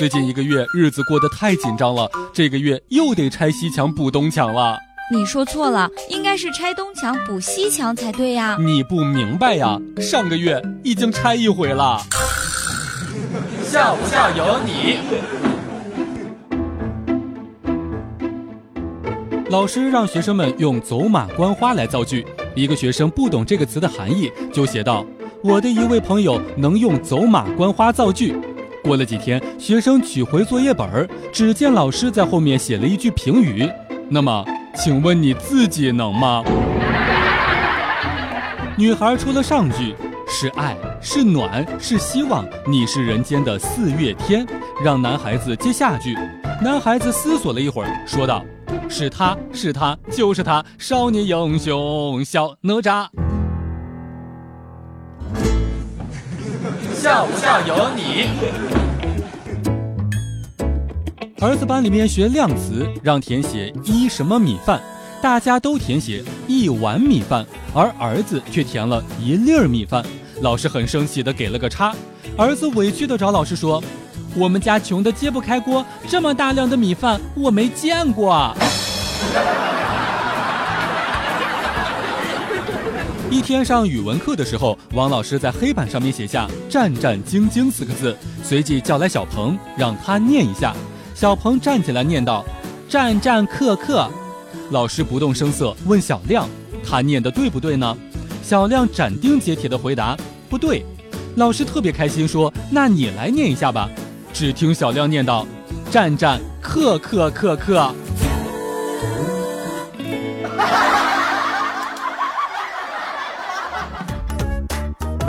最近一个月日子过得太紧张了，这个月又得拆西墙补东墙了。你说错了，应该是拆东墙补西墙才对呀。你不明白呀？上个月已经拆一回了。笑不笑由你。老师让学生们用“走马观花”来造句。一个学生不懂这个词的含义，就写道：“我的一位朋友能用‘走马观花’造句。”过了几天，学生取回作业本儿，只见老师在后面写了一句评语。那么，请问你自己能吗？女孩出了上句：“是爱，是暖，是希望，你是人间的四月天。”让男孩子接下句。男孩子思索了一会儿，说道。是他是他就是他，少年英雄小哪吒。笑不笑由你。儿子班里面学量词，让填写一什么米饭，大家都填写一碗米饭，而儿子却填了一粒儿米饭。老师很生气的给了个叉，儿子委屈的找老师说：“我们家穷的揭不开锅，这么大量的米饭我没见过。”一天上语文课的时候，王老师在黑板上面写下“战战兢兢”四个字，随即叫来小鹏，让他念一下。小鹏站起来念道：“战战克克。”老师不动声色问小亮：“他念的对不对呢？”小亮斩钉截铁地回答：“不对。”老师特别开心说：“那你来念一下吧。”只听小亮念道：“战战克克克克。”